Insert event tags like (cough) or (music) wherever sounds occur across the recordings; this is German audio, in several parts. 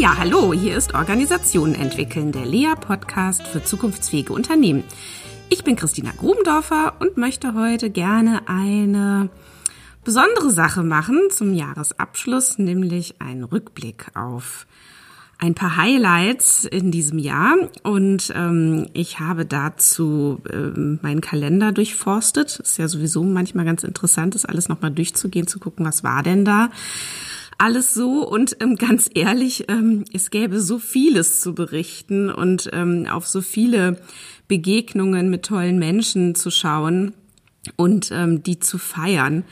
Ja, hallo, hier ist Organisationen entwickeln, der Lea-Podcast für zukunftsfähige Unternehmen. Ich bin Christina Grubendorfer und möchte heute gerne eine besondere Sache machen zum Jahresabschluss, nämlich einen Rückblick auf ein paar Highlights in diesem Jahr und ähm, ich habe dazu ähm, meinen Kalender durchforstet. Ist ja sowieso manchmal ganz interessant, das alles nochmal durchzugehen, zu gucken, was war denn da alles so und ähm, ganz ehrlich, ähm, es gäbe so vieles zu berichten und ähm, auf so viele Begegnungen mit tollen Menschen zu schauen und ähm, die zu feiern.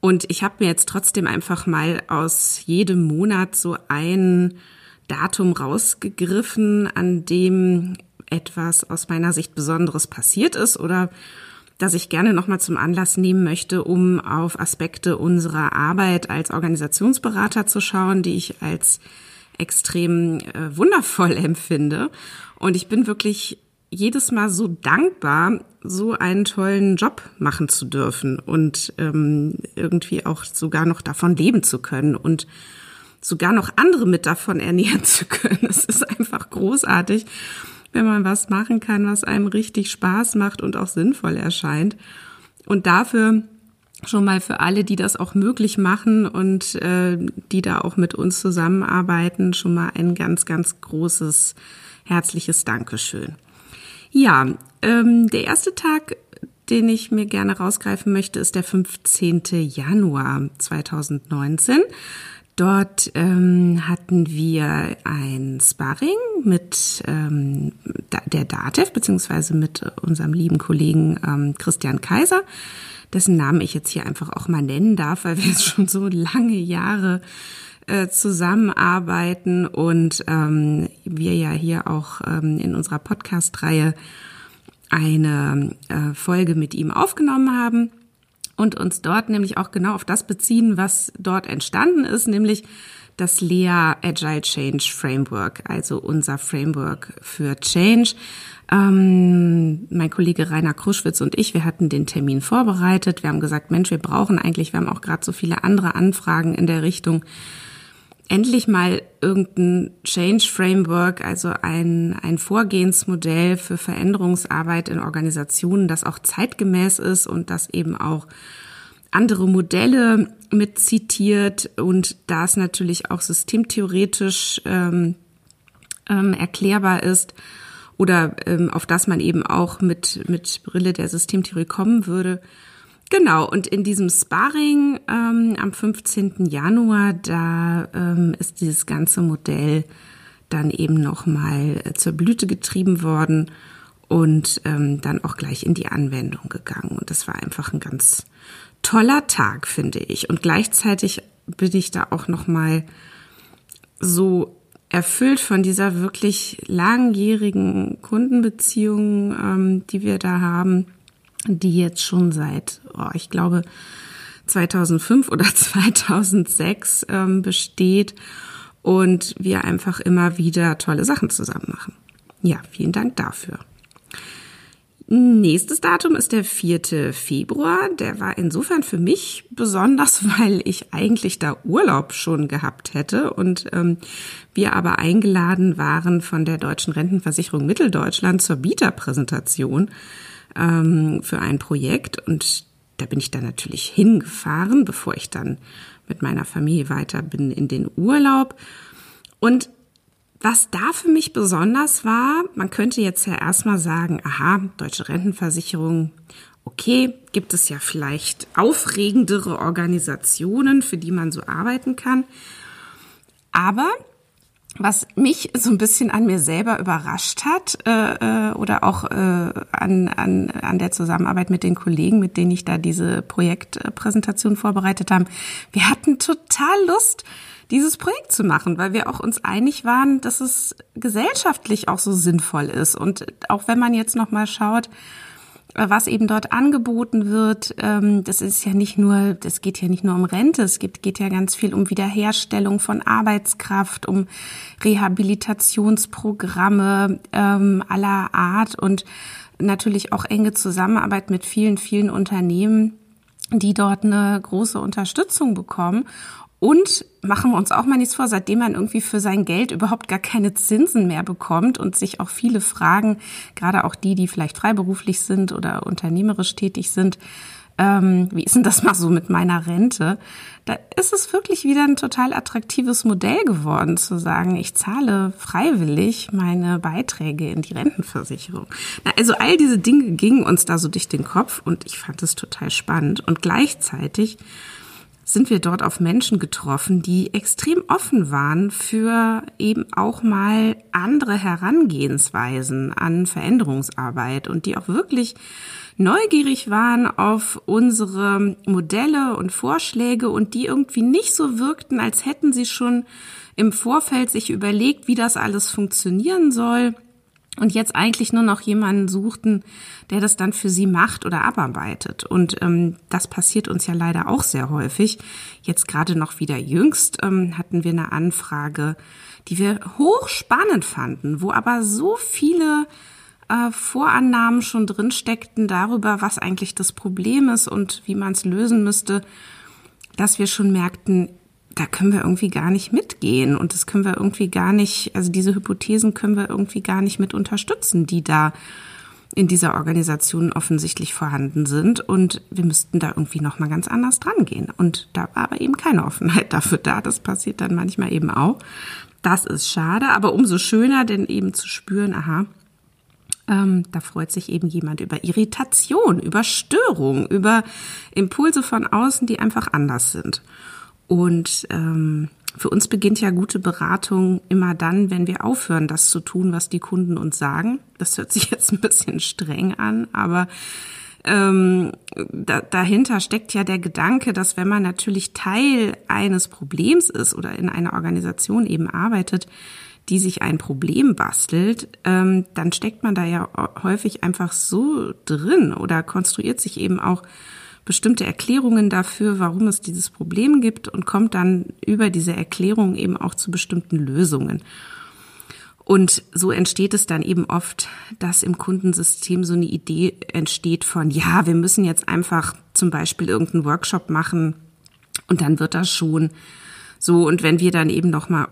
Und ich habe mir jetzt trotzdem einfach mal aus jedem Monat so ein Datum rausgegriffen, an dem etwas aus meiner Sicht Besonderes passiert ist oder das ich gerne nochmal zum Anlass nehmen möchte, um auf Aspekte unserer Arbeit als Organisationsberater zu schauen, die ich als extrem äh, wundervoll (laughs) empfinde. Und ich bin wirklich jedes Mal so dankbar, so einen tollen Job machen zu dürfen und ähm, irgendwie auch sogar noch davon leben zu können und sogar noch andere mit davon (laughs) ernähren zu können. Es ist einfach großartig wenn man was machen kann, was einem richtig Spaß macht und auch sinnvoll erscheint. Und dafür schon mal für alle, die das auch möglich machen und äh, die da auch mit uns zusammenarbeiten, schon mal ein ganz, ganz großes, herzliches Dankeschön. Ja, ähm, der erste Tag, den ich mir gerne rausgreifen möchte, ist der 15. Januar 2019. Dort ähm, hatten wir ein Sparring mit ähm, der DATEV beziehungsweise mit unserem lieben Kollegen ähm, Christian Kaiser, dessen Namen ich jetzt hier einfach auch mal nennen darf, weil wir (laughs) jetzt schon so lange Jahre äh, zusammenarbeiten und ähm, wir ja hier auch ähm, in unserer Podcast-Reihe eine äh, Folge mit ihm aufgenommen haben und uns dort nämlich auch genau auf das beziehen, was dort entstanden ist, nämlich das Lea Agile Change Framework, also unser Framework für Change. Ähm, mein Kollege Rainer Kruschwitz und ich, wir hatten den Termin vorbereitet. Wir haben gesagt, Mensch, wir brauchen eigentlich, wir haben auch gerade so viele andere Anfragen in der Richtung endlich mal irgendein Change Framework, also ein, ein Vorgehensmodell für Veränderungsarbeit in Organisationen, das auch zeitgemäß ist und das eben auch andere Modelle mit zitiert und das natürlich auch systemtheoretisch ähm, ähm, erklärbar ist oder ähm, auf das man eben auch mit, mit Brille der Systemtheorie kommen würde. Genau, und in diesem Sparring ähm, am 15. Januar, da ähm, ist dieses ganze Modell dann eben nochmal äh, zur Blüte getrieben worden und ähm, dann auch gleich in die Anwendung gegangen. Und das war einfach ein ganz toller Tag, finde ich. Und gleichzeitig bin ich da auch nochmal so erfüllt von dieser wirklich langjährigen Kundenbeziehung, ähm, die wir da haben die jetzt schon seit, oh, ich glaube, 2005 oder (laughs) 2006 ähm, besteht und wir einfach immer wieder tolle Sachen zusammen machen. Ja, vielen Dank dafür. Nächstes Datum ist der 4. Februar. Der war insofern für mich besonders, (laughs) weil ich eigentlich da Urlaub schon gehabt hätte und ähm, wir aber eingeladen waren von der Deutschen Rentenversicherung Mitteldeutschland zur Bieterpräsentation ähm, für ein Projekt. Und da bin ich dann natürlich hingefahren, bevor ich dann mit meiner Familie weiter bin in den Urlaub. Und was da für mich besonders war, man könnte jetzt ja erstmal sagen, aha, deutsche Rentenversicherung, okay, gibt es ja vielleicht aufregendere Organisationen, für die man so arbeiten kann. Aber was mich so ein bisschen an mir selber überrascht hat äh, äh, oder auch äh, an, an, an der Zusammenarbeit mit den Kollegen, mit denen ich da diese Projektpräsentation vorbereitet habe, wir hatten total Lust, dieses Projekt zu machen, weil wir auch uns einig waren, dass es gesellschaftlich auch so sinnvoll ist. Und auch wenn man jetzt noch mal schaut, was eben dort angeboten wird, ähm, das ist ja nicht nur, das geht ja nicht nur um Rente, es geht, geht ja ganz viel um Wiederherstellung von Arbeitskraft, um Rehabilitationsprogramme ähm, aller Art und natürlich auch enge Zusammenarbeit mit vielen, vielen Unternehmen die dort eine große Unterstützung bekommen. Und machen wir uns auch mal nichts vor, seitdem man irgendwie für sein Geld überhaupt gar keine Zinsen mehr bekommt und sich auch viele Fragen, gerade auch die, die vielleicht freiberuflich sind oder unternehmerisch tätig sind, ähm, wie ist denn das mal so mit meiner Rente? Da ist es wirklich wieder ein total attraktives Modell geworden, zu sagen, ich zahle freiwillig meine Beiträge in die Rentenversicherung. Na, also all diese Dinge gingen uns da so durch den Kopf und ich fand es total spannend. Und gleichzeitig sind wir dort auf Menschen getroffen, die extrem offen waren für eben auch mal andere Herangehensweisen an Veränderungsarbeit und die auch wirklich neugierig waren auf unsere Modelle und Vorschläge und die irgendwie nicht so wirkten, als hätten sie schon im Vorfeld sich überlegt, wie das alles funktionieren soll und jetzt eigentlich nur noch jemanden suchten, der das dann für sie macht oder abarbeitet. Und ähm, das passiert uns ja leider auch sehr häufig. Jetzt gerade noch wieder jüngst ähm, hatten wir eine Anfrage, die wir hochspannend fanden, wo aber so viele äh, Vorannahmen schon drin steckten darüber, was eigentlich das Problem ist und wie man es lösen müsste, dass wir schon merkten, da können wir irgendwie gar nicht mitgehen und das können wir irgendwie gar nicht, also diese Hypothesen können wir irgendwie gar nicht mit unterstützen, die da in dieser Organisation offensichtlich vorhanden sind und wir müssten da irgendwie noch mal ganz anders dran gehen und da war aber eben keine Offenheit (laughs) dafür da. Das passiert dann manchmal eben auch. Das ist schade, aber umso schöner, denn eben zu spüren, aha, ähm, da freut sich eben jemand über Irritation, über Störung, über Impulse von außen, die einfach anders sind. Und ähm, für uns beginnt ja gute Beratung immer dann, wenn wir aufhören, das zu tun, was die Kunden uns sagen. Das hört sich (laughs) jetzt ein bisschen streng an, aber ähm, da, dahinter steckt ja der Gedanke, dass wenn man natürlich Teil eines Problems ist oder in einer Organisation eben arbeitet, die sich ein Problem bastelt, ähm, dann steckt man da ja häufig einfach so drin oder konstruiert sich eben auch bestimmte Erklärungen dafür, warum es dieses Problem gibt und kommt dann über diese Erklärung eben auch zu bestimmten Lösungen. Und so entsteht es dann eben oft, dass im Kundensystem so eine Idee entsteht von, ja, wir müssen jetzt einfach zum Beispiel irgendeinen Workshop machen und dann wird das schon so. Und wenn wir dann eben nochmal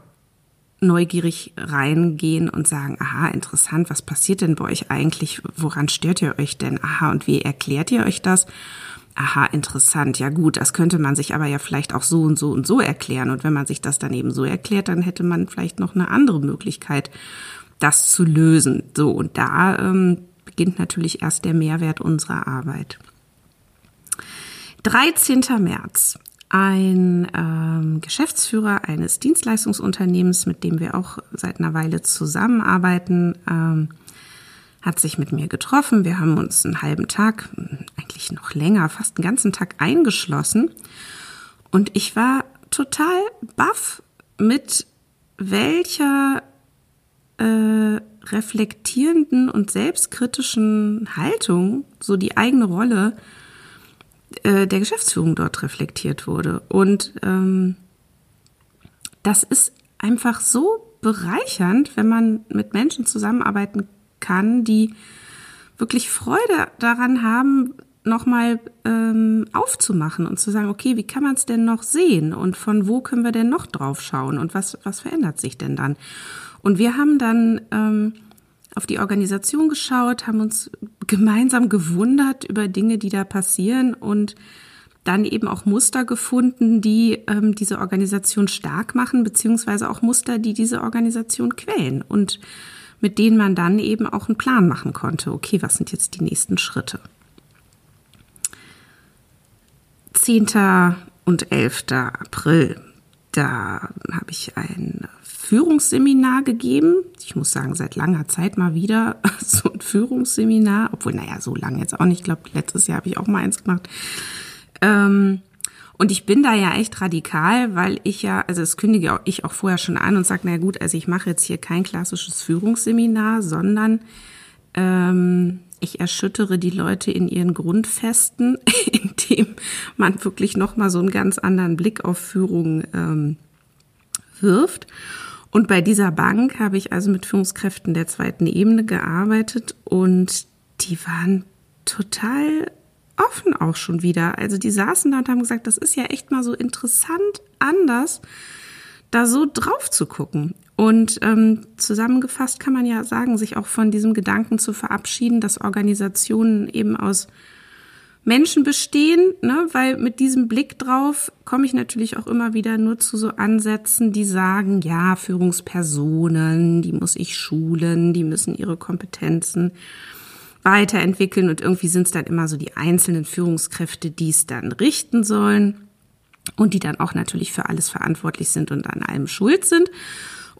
neugierig reingehen und sagen, aha, interessant, was passiert denn bei euch eigentlich? Woran stört ihr euch denn? Aha, und wie erklärt ihr euch das? Aha, interessant. Ja gut, das könnte man sich aber ja vielleicht auch so und so und so erklären. Und wenn man sich das dann eben so erklärt, dann hätte man vielleicht noch eine andere Möglichkeit, das zu lösen. So, und da ähm, beginnt natürlich erst der Mehrwert unserer Arbeit. 13. März ein ähm, Geschäftsführer eines Dienstleistungsunternehmens, mit dem wir auch seit einer Weile zusammenarbeiten, ähm, hat sich mit mir getroffen. Wir haben uns einen halben Tag, eigentlich noch länger, fast einen ganzen Tag eingeschlossen. Und ich war total baff mit welcher äh, reflektierenden und selbstkritischen Haltung so die eigene Rolle äh, der Geschäftsführung dort reflektiert wurde. Und ähm, das ist einfach so bereichernd, wenn man mit Menschen zusammenarbeiten kann, die wirklich Freude daran haben, nochmal ähm, aufzumachen und zu sagen, okay, wie kann man es denn noch sehen und von wo können wir denn noch drauf schauen und was, was verändert sich denn dann? Und wir haben dann ähm, auf die Organisation geschaut, haben uns gemeinsam gewundert über Dinge, die da passieren und dann eben auch Muster gefunden, die ähm, diese Organisation stark machen, beziehungsweise auch Muster, die diese Organisation quälen und mit denen man dann eben auch einen Plan machen konnte. Okay, was sind jetzt die nächsten Schritte? 10. und 11. April, da habe ich ein Führungsseminar gegeben. Ich muss sagen, seit langer Zeit mal wieder (laughs) so ein Führungsseminar, obwohl, naja, so lange jetzt auch nicht. Ich glaube, letztes Jahr habe ich auch mal eins gemacht. Ähm, und ich bin da ja echt radikal, weil ich ja, also das kündige ich auch vorher schon an und sage, na gut, also ich mache jetzt hier kein klassisches Führungsseminar, sondern ähm, ich erschüttere die Leute in ihren Grundfesten, (laughs) indem man wirklich nochmal so einen ganz anderen Blick auf Führung ähm, wirft. Und bei dieser Bank habe ich also mit Führungskräften der zweiten Ebene gearbeitet und die waren total offen auch schon wieder. Also die saßen da und haben gesagt, das ist ja echt mal so interessant anders, da so drauf zu gucken. Und ähm, zusammengefasst kann man ja sagen, sich auch von diesem Gedanken zu verabschieden, dass Organisationen eben aus Menschen bestehen, ne? weil mit diesem Blick drauf komme ich natürlich auch immer wieder nur zu so Ansätzen, die sagen, ja, Führungspersonen, die muss ich schulen, die müssen ihre Kompetenzen weiterentwickeln und irgendwie sind es dann immer so die einzelnen Führungskräfte, die es dann richten sollen und die dann auch natürlich für alles verantwortlich sind und an allem schuld sind.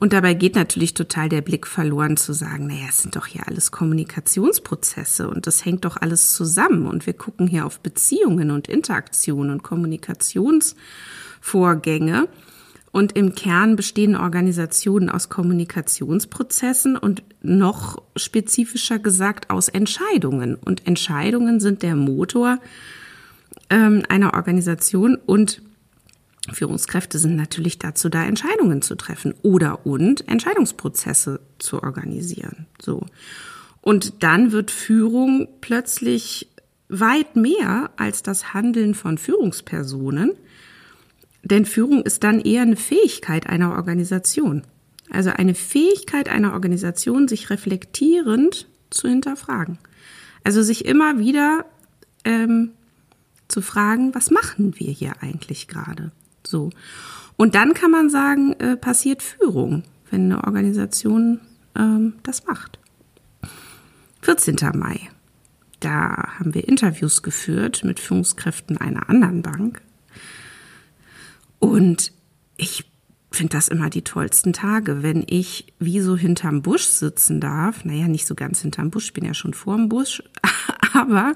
Und dabei geht natürlich total der Blick verloren zu sagen, naja, es sind doch hier alles Kommunikationsprozesse und das hängt doch alles zusammen und wir gucken hier auf Beziehungen und Interaktionen und Kommunikationsvorgänge. Und im Kern bestehen Organisationen aus Kommunikationsprozessen und noch spezifischer gesagt aus Entscheidungen. Und Entscheidungen sind der Motor ähm, einer Organisation und Führungskräfte sind natürlich dazu da, Entscheidungen zu treffen oder und Entscheidungsprozesse zu organisieren. So. Und dann wird Führung plötzlich weit mehr als das Handeln von Führungspersonen, denn Führung ist dann eher eine Fähigkeit einer Organisation. Also eine Fähigkeit einer Organisation, sich reflektierend zu hinterfragen. Also sich immer wieder ähm, zu fragen, was machen wir hier eigentlich gerade? So. Und dann kann man sagen, äh, passiert Führung, wenn eine Organisation ähm, das macht. 14. Mai. Da haben wir Interviews geführt mit Führungskräften einer anderen Bank. Und ich finde das immer die tollsten Tage, wenn ich wie so hinterm Busch sitzen darf. Naja, nicht so ganz hinterm Busch, ich bin ja schon vorm Busch, (laughs) aber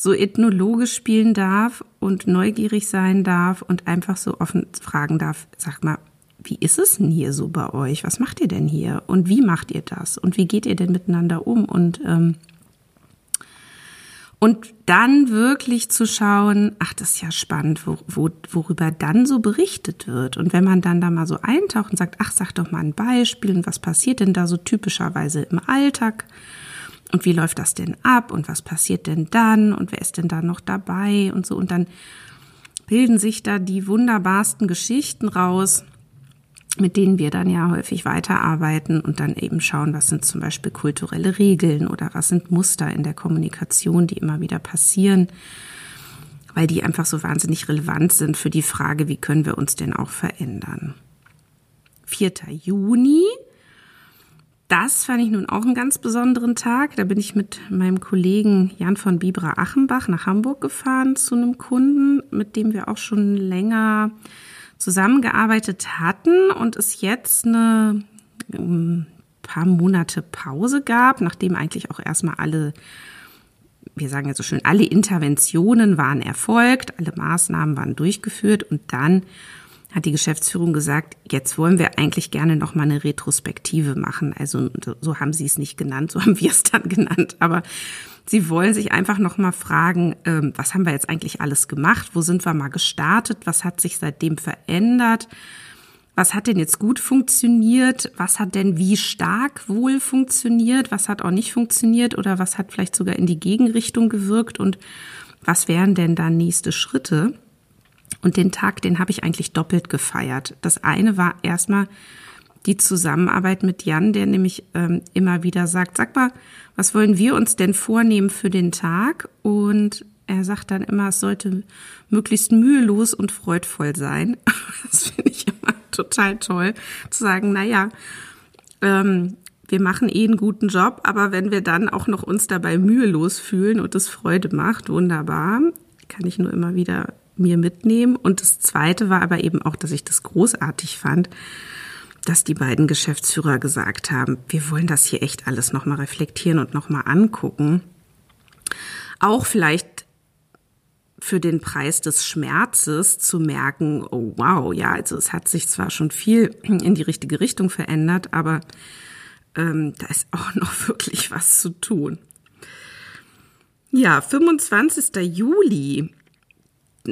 so ethnologisch spielen darf und neugierig sein darf und einfach so offen fragen darf, sag mal, wie ist es denn hier so bei euch? Was macht ihr denn hier? Und wie macht ihr das? Und wie geht ihr denn miteinander um? Und, ähm, und dann wirklich zu schauen, ach, das ist ja spannend, wo, wo, worüber dann so berichtet wird. Und wenn man dann da mal so eintaucht und sagt, ach, sag doch mal ein Beispiel und was passiert denn da so typischerweise im Alltag? Und wie läuft das denn ab und was passiert denn dann und wer ist denn da noch dabei und so. Und dann bilden sich da die wunderbarsten Geschichten raus, mit denen wir dann ja häufig weiterarbeiten und dann eben schauen, was sind zum Beispiel kulturelle Regeln oder was sind Muster in der Kommunikation, die immer wieder passieren, weil die einfach so wahnsinnig relevant sind für die Frage, wie können wir uns denn auch verändern. 4. Juni das fand ich nun auch einen ganz besonderen Tag. Da bin ich mit meinem Kollegen Jan von Bibra Achenbach nach Hamburg gefahren zu einem Kunden, mit dem wir auch schon länger zusammengearbeitet hatten und es jetzt eine ein ähm, paar Monate Pause gab, nachdem eigentlich auch erstmal alle wir sagen ja so schön, alle Interventionen waren erfolgt, alle Maßnahmen waren durchgeführt und dann hat die Geschäftsführung gesagt, jetzt wollen wir eigentlich gerne noch mal eine Retrospektive machen. Also so haben sie es nicht genannt, so haben wir es dann genannt. Aber sie wollen sich einfach noch mal fragen, ähm, was haben wir jetzt eigentlich alles gemacht? Wo sind wir mal gestartet? Was hat sich seitdem verändert? Was hat denn jetzt gut funktioniert? Was hat denn wie stark wohl funktioniert? Was hat auch nicht funktioniert? Oder was hat vielleicht sogar in die Gegenrichtung gewirkt? Und was wären denn da nächste Schritte? Und den Tag, den habe ich eigentlich doppelt gefeiert. Das eine war erstmal die Zusammenarbeit mit Jan, der nämlich ähm, immer wieder sagt, sag mal, was wollen wir uns denn vornehmen für den Tag? Und er sagt dann immer, es sollte möglichst mühelos und freudvoll sein. (laughs) Das finde ich immer total toll, zu sagen, na ja, ähm, wir machen eh einen guten Job, aber wenn wir dann auch noch uns dabei mühelos fühlen und es Freude macht, wunderbar, kann ich nur immer wieder mir mitnehmen. Und das Zweite war aber eben auch, dass ich das großartig fand, dass die beiden Geschäftsführer gesagt haben, wir wollen das hier echt alles nochmal reflektieren und nochmal angucken. Auch vielleicht für den Preis des Schmerzes zu merken, oh wow, ja, also es hat sich zwar schon viel in die richtige Richtung verändert, aber ähm, da ist auch (laughs) noch wirklich was zu tun. Ja, 25. Juli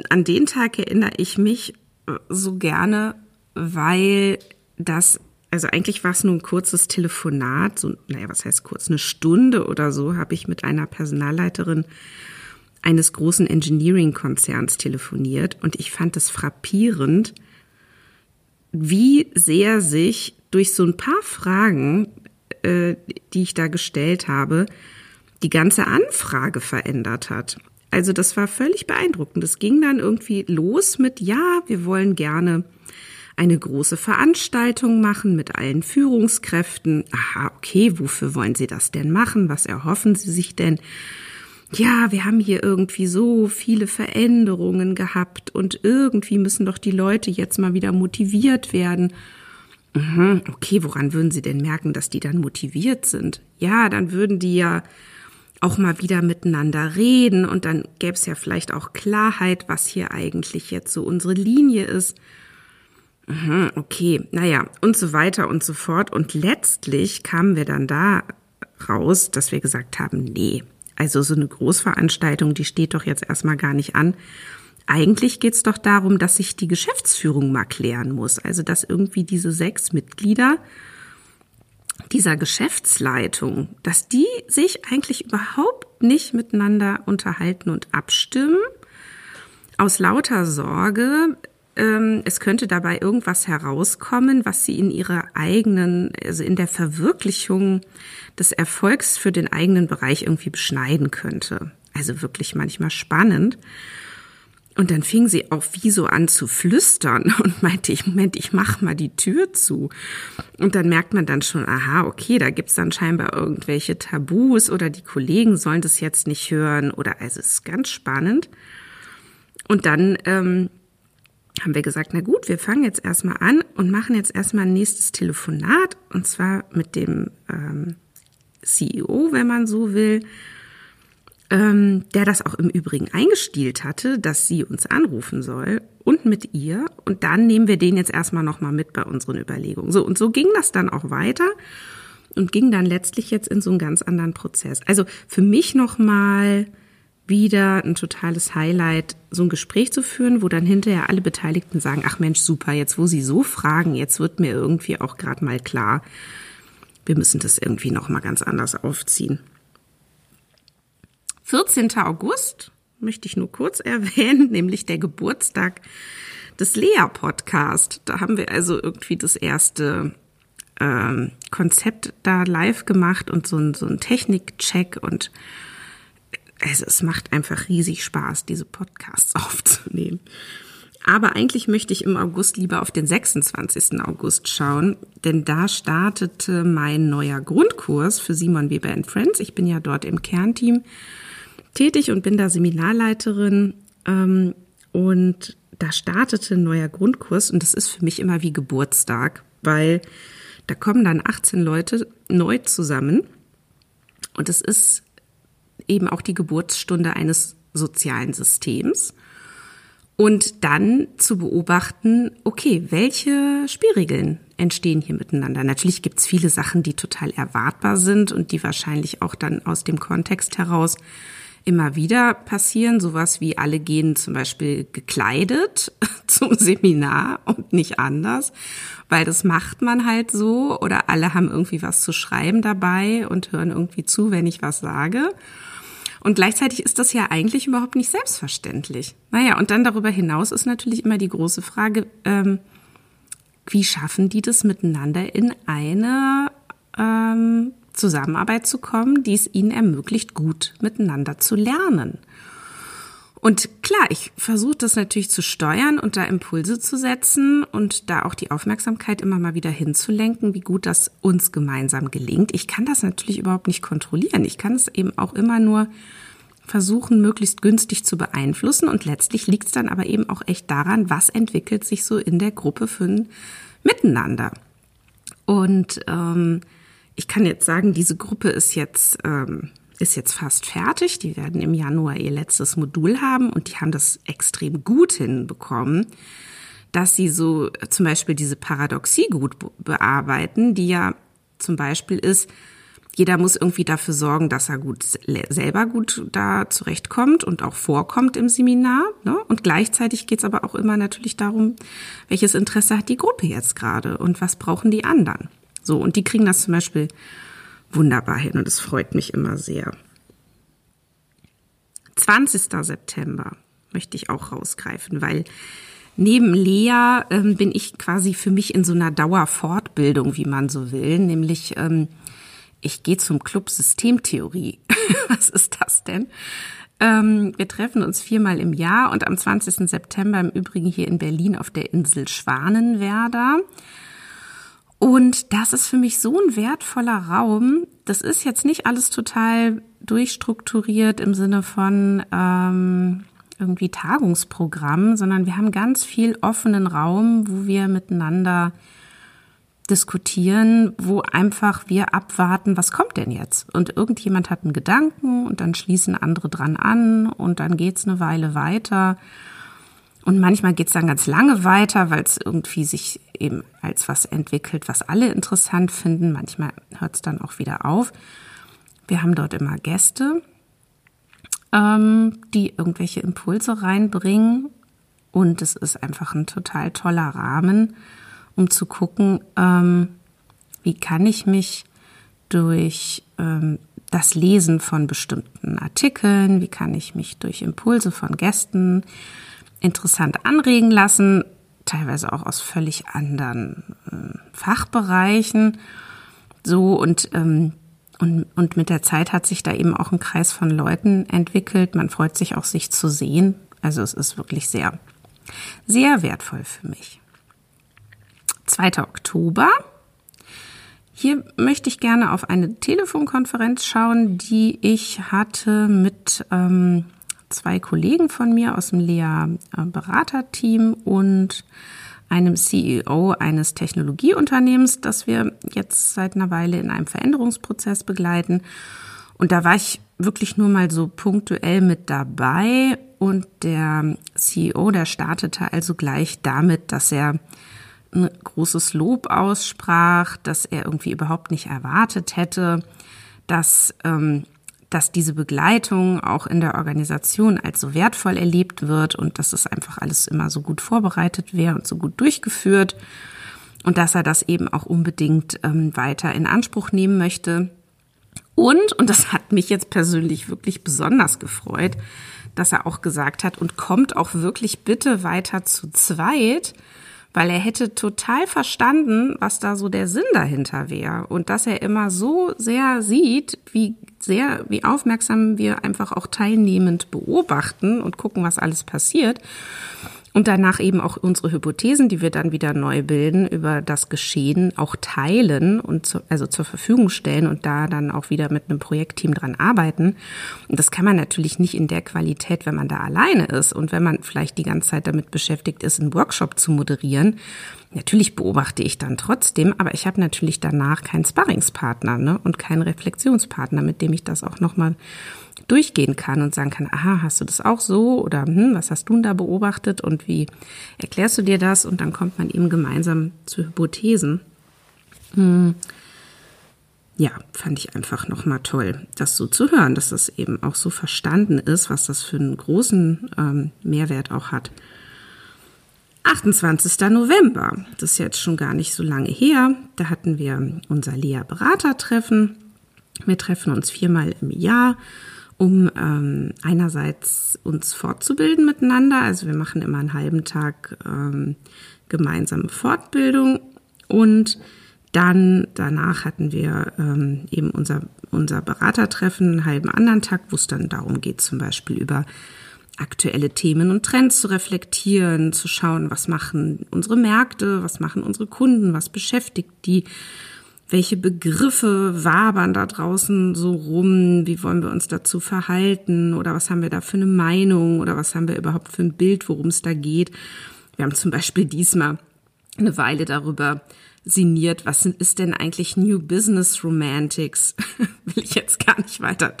an den Tag erinnere ich mich äh, so gerne, weil das, also eigentlich war es nur ein kurzes Telefonat, so, naja, was heißt kurz, eine Stunde oder so, habe ich mit einer Personalleiterin eines großen Engineering-Konzerns telefoniert und ich fand es frappierend, wie sehr sich durch so ein paar Fragen, äh, die ich da gestellt habe, die ganze Anfrage verändert hat. Also das war völlig beeindruckend. Es ging dann irgendwie los mit, ja, wir wollen gerne eine große Veranstaltung machen mit allen Führungskräften. Aha, okay, wofür wollen Sie das denn machen? Was erhoffen Sie sich denn? Ja, wir haben hier irgendwie so viele Veränderungen gehabt und irgendwie müssen doch die Leute jetzt mal wieder motiviert werden. Mhm, okay, woran würden Sie denn merken, dass die dann motiviert sind? Ja, dann würden die ja auch mal wieder miteinander reden und dann gäbe es ja vielleicht auch Klarheit, was hier eigentlich jetzt so unsere Linie ist. Mhm, okay, naja, und so weiter und so fort. Und letztlich kamen wir dann da raus, dass wir gesagt haben, nee, also so eine Großveranstaltung, die steht doch jetzt erstmal gar nicht an. Eigentlich geht's doch darum, dass sich die Geschäftsführung mal klären muss. Also dass irgendwie diese sechs Mitglieder dieser Geschäftsleitung, dass die sich eigentlich überhaupt nicht miteinander unterhalten und abstimmen, aus lauter Sorge, ähm, es könnte dabei irgendwas herauskommen, was sie in ihrer eigenen, also in der Verwirklichung des Erfolgs für den eigenen Bereich irgendwie beschneiden könnte. Also wirklich manchmal spannend. Und dann fing sie auch wie so an zu flüstern (laughs) und meinte, ich, Moment, ich mach mal die Tür zu. Und dann merkt man dann schon, aha, okay, da gibt's dann scheinbar irgendwelche Tabus oder die Kollegen sollen das jetzt nicht hören oder also es ist ganz spannend. Und dann ähm, haben wir gesagt, na gut, wir fangen jetzt erstmal an und machen jetzt erstmal ein nächstes Telefonat und zwar mit dem ähm, CEO, wenn man so will ähm, der das auch im Übrigen eingestielt hatte, dass sie uns anrufen soll und mit ihr. Und dann nehmen wir den jetzt erstmal nochmal mit bei unseren Überlegungen. So, und so ging das dann auch weiter und ging dann letztlich jetzt in so einen ganz anderen Prozess. Also für mich nochmal wieder ein totales Highlight, so ein Gespräch zu führen, wo dann hinterher alle Beteiligten sagen, ach Mensch, super, jetzt wo Sie so fragen, jetzt wird mir irgendwie auch gerade mal klar, wir müssen das irgendwie nochmal ganz anders aufziehen. 14. August möchte ich nur kurz (laughs) erwähnen, nämlich der Geburtstag des Lea-Podcast. Da haben wir also irgendwie das erste ähm, Konzept da live gemacht und so ein, so ein Technikcheck und also es macht einfach riesig Spaß, diese Podcasts (laughs) aufzunehmen. Aber eigentlich möchte ich im August lieber auf den 26. August schauen, denn da startete mein neuer Grundkurs für Simon Weber Friends. Ich bin ja dort im Kernteam tätig und bin da Seminarleiterin. Ähm, und da startete ein neuer Grundkurs und das ist für mich immer wie Geburtstag, weil da kommen dann 18 Leute neu zusammen und es ist eben auch die Geburtsstunde eines sozialen Systems. Und dann zu beobachten, okay, welche Spielregeln entstehen hier miteinander? Natürlich gibt's viele Sachen, die total erwartbar sind und die wahrscheinlich auch dann aus dem Kontext heraus immer wieder passieren. Sowas wie alle gehen zum Beispiel gekleidet (laughs) zum Seminar und nicht anders, weil das macht man halt so oder alle haben irgendwie was zu schreiben dabei und hören irgendwie zu, wenn ich was sage. Und gleichzeitig ist das ja eigentlich überhaupt nicht selbstverständlich. Naja, und dann darüber hinaus ist natürlich immer die große Frage, ähm, wie schaffen die das miteinander in eine ähm, Zusammenarbeit zu kommen, die es ihnen ermöglicht, gut miteinander zu lernen. Und klar, ich versuche das natürlich zu steuern und da Impulse zu setzen und da auch die Aufmerksamkeit immer mal wieder hinzulenken, wie gut das uns gemeinsam gelingt. Ich kann das natürlich überhaupt nicht kontrollieren. Ich kann es eben auch immer nur versuchen, möglichst günstig zu beeinflussen. Und letztlich liegt es dann aber eben auch echt daran, was entwickelt sich so in der Gruppe für ein Miteinander. Und ähm, ich kann jetzt sagen, diese Gruppe ist jetzt, ähm, ist jetzt fast fertig. Die werden im Januar ihr letztes Modul haben und die haben das extrem gut hinbekommen, dass sie so zum Beispiel diese Paradoxie gut bearbeiten, die ja zum Beispiel ist, jeder muss irgendwie dafür sorgen, dass er gut selber gut da zurechtkommt und auch vorkommt im Seminar. Ne? Und gleichzeitig geht es aber auch immer natürlich darum, welches Interesse hat die Gruppe jetzt gerade und was brauchen die anderen. So, und die kriegen das zum Beispiel wunderbar hin und es freut mich immer sehr. 20. September möchte ich auch rausgreifen, weil neben Lea ähm, bin ich quasi für mich in so einer Dauerfortbildung, wie man so will, nämlich ähm, ich gehe zum Club Systemtheorie. (laughs) Was ist das denn? Ähm, wir treffen uns viermal im Jahr und am 20. September im Übrigen hier in Berlin auf der Insel Schwanenwerder. Und das ist für mich so ein wertvoller Raum. Das ist jetzt nicht alles total durchstrukturiert im Sinne von ähm, irgendwie Tagungsprogramm, sondern wir haben ganz viel offenen Raum, wo wir miteinander diskutieren, wo einfach wir abwarten, was kommt denn jetzt? Und irgendjemand hat einen Gedanken und dann schließen andere dran an und dann geht's eine Weile weiter. Und manchmal geht's dann ganz lange weiter, weil es irgendwie sich eben als was entwickelt, was alle interessant finden. Manchmal hört's dann auch wieder auf. Wir haben dort immer Gäste, ähm, die irgendwelche Impulse reinbringen. Und es ist einfach ein total toller Rahmen um zu gucken, ähm, wie kann ich mich durch ähm, das Lesen von bestimmten Artikeln, wie kann ich mich durch Impulse von Gästen interessant anregen lassen, teilweise auch aus völlig anderen äh, Fachbereichen. So und, ähm, und, und mit der Zeit hat sich da eben auch ein Kreis von Leuten entwickelt. Man freut sich auch, sich zu sehen. Also es ist wirklich sehr, sehr wertvoll für mich. 2. Oktober. Hier möchte ich gerne auf eine Telefonkonferenz schauen, die ich hatte mit ähm, zwei Kollegen von mir aus dem Lea-Beraterteam und einem CEO eines Technologieunternehmens, das wir jetzt seit einer Weile in einem Veränderungsprozess begleiten. Und da war ich wirklich nur mal so punktuell mit dabei und der CEO, der startete also gleich damit, dass er ein großes Lob aussprach, dass er irgendwie überhaupt nicht erwartet hätte, dass, ähm, dass diese Begleitung auch in der Organisation als so wertvoll erlebt wird und dass es einfach alles immer so gut vorbereitet wäre und so gut durchgeführt und dass er das eben auch unbedingt ähm, weiter in Anspruch nehmen möchte. Und, und das hat mich jetzt persönlich wirklich besonders gefreut, dass er auch gesagt hat, und kommt auch wirklich bitte weiter zu zweit, weil er hätte total verstanden, was da so der Sinn dahinter wäre. Und dass er immer so sehr sieht, wie sehr, wie aufmerksam wir einfach auch teilnehmend beobachten und gucken, was alles passiert und danach eben auch unsere Hypothesen, die wir dann wieder neu bilden, über das Geschehen auch teilen und zu, also zur Verfügung stellen und da dann auch wieder mit einem Projektteam dran arbeiten. Und das kann man natürlich nicht in der Qualität, wenn man da alleine ist und wenn man vielleicht die ganze Zeit damit beschäftigt ist, einen Workshop zu moderieren. Natürlich beobachte ich dann trotzdem, aber ich habe natürlich danach keinen Sparringspartner ne, und keinen Reflexionspartner, mit dem ich das auch nochmal durchgehen kann und sagen kann, aha, hast du das auch so oder hm, was hast du da beobachtet und wie erklärst du dir das? Und dann kommt man eben gemeinsam zu Hypothesen. Hm. Ja, fand ich einfach nochmal toll, das so zu hören, dass das eben auch so verstanden ist, was das für einen großen ähm, Mehrwert auch hat. 28. November, das ist jetzt schon gar nicht so lange her, da hatten wir unser Lea-Beratertreffen. Wir treffen uns viermal im Jahr um ähm, einerseits uns fortzubilden miteinander. Also wir machen immer einen halben Tag ähm, gemeinsame Fortbildung und dann danach hatten wir ähm, eben unser, unser Beratertreffen, einen halben anderen Tag, wo es dann darum geht, zum Beispiel über aktuelle Themen und Trends zu reflektieren, zu schauen, was machen unsere Märkte, was machen unsere Kunden, was beschäftigt die, welche Begriffe wabern da draußen so rum, wie wollen wir uns dazu verhalten? Oder was haben wir da für eine Meinung? Oder was haben wir überhaupt für ein Bild, worum es da geht. Wir haben zum Beispiel diesmal eine Weile darüber sinniert, was ist denn eigentlich New Business Romantics? (laughs) Will ich jetzt gar nicht weiter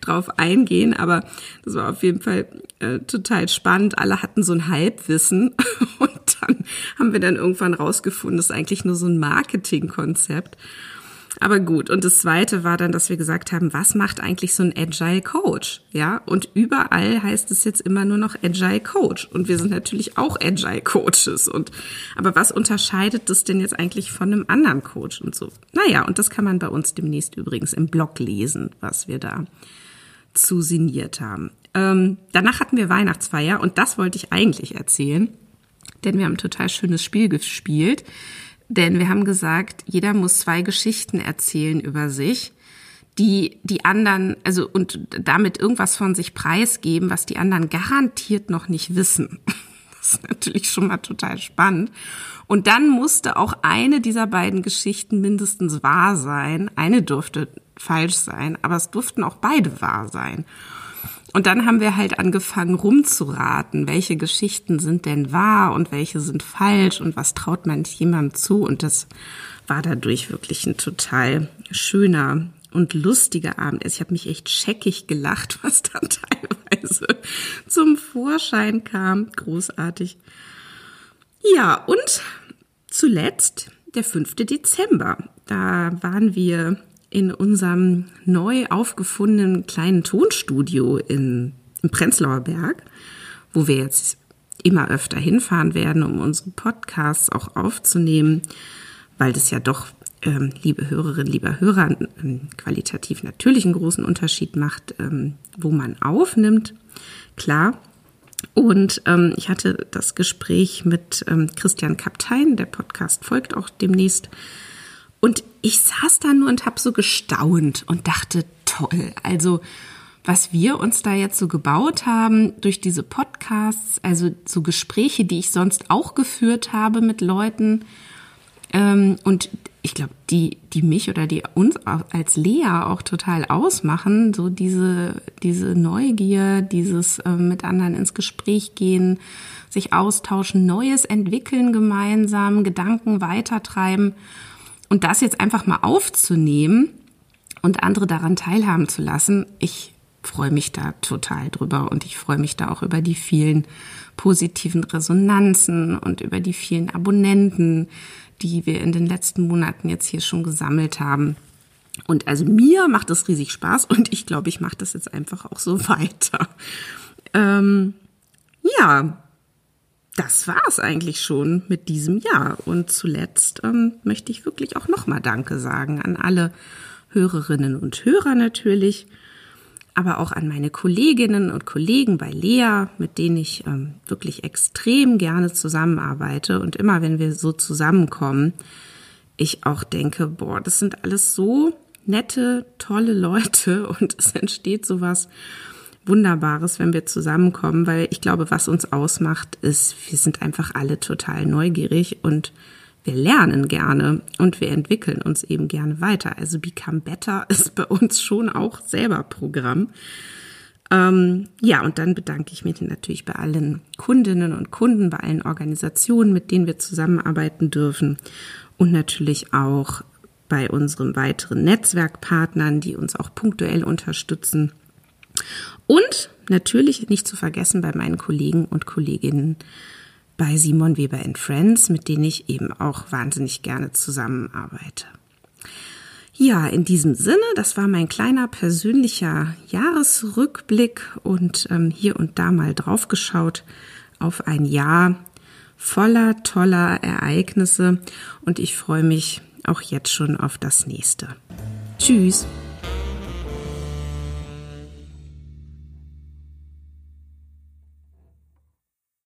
drauf eingehen, aber das war auf jeden Fall äh, total spannend. Alle hatten so ein Halbwissen (laughs) und dann haben wir dann irgendwann rausgefunden, das ist eigentlich nur so ein Marketingkonzept. Aber gut, und das zweite war dann, dass wir gesagt haben, was macht eigentlich so ein Agile Coach? Ja, und überall heißt es jetzt immer nur noch Agile Coach. Und wir sind natürlich auch Agile Coaches. Und, aber was unterscheidet das denn jetzt eigentlich von einem anderen Coach und so? Naja, und das kann man bei uns demnächst übrigens im Blog lesen, was wir da zu signiert haben. Ähm, danach hatten wir Weihnachtsfeier und das wollte ich eigentlich erzählen, denn wir haben ein total schönes Spiel gespielt. Denn wir haben gesagt, jeder muss zwei Geschichten erzählen über sich, die die anderen, also und damit irgendwas von sich preisgeben, was die anderen garantiert noch nicht wissen. (laughs) Das ist natürlich schon mal total spannend. Und dann musste auch eine dieser beiden Geschichten mindestens wahr sein. Eine durfte falsch sein, aber es durften auch beide wahr sein. Und dann haben wir halt angefangen rumzuraten, welche Geschichten sind denn wahr und welche sind falsch und was traut man jemandem zu. Und das war dadurch wirklich ein total schöner und lustiger Abend. Also ich habe mich echt scheckig gelacht, (laughs) was da teilweise zum Vorschein kam. Großartig. Ja, und zuletzt der 5. Dezember. Da waren wir in unserem neu aufgefundenen kleinen Tonstudio in, im Prenzlauer Berg, wo wir jetzt immer öfter hinfahren werden, um unsere Podcasts auch aufzunehmen, weil das ja doch ähm, liebe Hörerinnen, lieber Hörer, ähm, qualitativ natürlich einen großen Unterschied macht, ähm, wo man aufnimmt. Klar. Und ähm, ich hatte das Gespräch mit ähm, Christian Kaptein, der Podcast folgt auch demnächst. Und ich saß da nur und habe so gestaunt und dachte, toll. Also was wir uns da jetzt so gebaut haben durch diese Podcasts, also so Gespräche, die ich sonst auch geführt habe mit Leuten, ähm, und ich glaube, die, die mich oder die uns als Lea auch total ausmachen, so diese, diese Neugier, dieses äh, mit anderen ins Gespräch gehen, sich austauschen, Neues entwickeln gemeinsam, Gedanken weitertreiben und das jetzt einfach mal aufzunehmen und andere daran teilhaben zu lassen, ich freue mich da total drüber und ich freue mich da auch über die vielen positiven Resonanzen und über die vielen Abonnenten, die wir in den letzten Monaten jetzt hier schon gesammelt haben. Und also mir macht das riesig Spaß und ich glaube, ich mache das jetzt einfach auch so (laughs) weiter. Ähm, ja, das war es eigentlich schon mit diesem Jahr. Und zuletzt ähm, möchte ich wirklich auch nochmal Danke sagen an alle Hörerinnen und Hörer natürlich aber auch an meine Kolleginnen und Kollegen bei Lea, mit denen ich ähm, wirklich extrem gerne zusammenarbeite. Und immer wenn wir so zusammenkommen, ich auch denke, boah, das sind alles so nette, tolle Leute (laughs) und es entsteht sowas Wunderbares, wenn wir zusammenkommen, weil ich glaube, was uns ausmacht, ist, wir sind einfach alle total neugierig und wir lernen gerne und wir entwickeln uns eben gerne weiter. Also Become Better (laughs) ist bei uns schon auch selber Programm. Ähm, ja, und dann bedanke ich mich natürlich bei allen Kundinnen und Kunden, bei allen Organisationen, mit denen wir zusammenarbeiten dürfen und natürlich auch bei unseren weiteren Netzwerkpartnern, die uns auch punktuell unterstützen. Und natürlich nicht zu vergessen bei meinen Kollegen und Kolleginnen bei Simon Weber Friends, mit denen ich eben auch wahnsinnig gerne zusammenarbeite. Ja, in diesem Sinne, das war mein kleiner persönlicher Jahresrückblick und ähm, hier und da mal draufgeschaut auf ein Jahr voller toller Ereignisse und ich freue mich auch jetzt schon auf das nächste. Tschüss.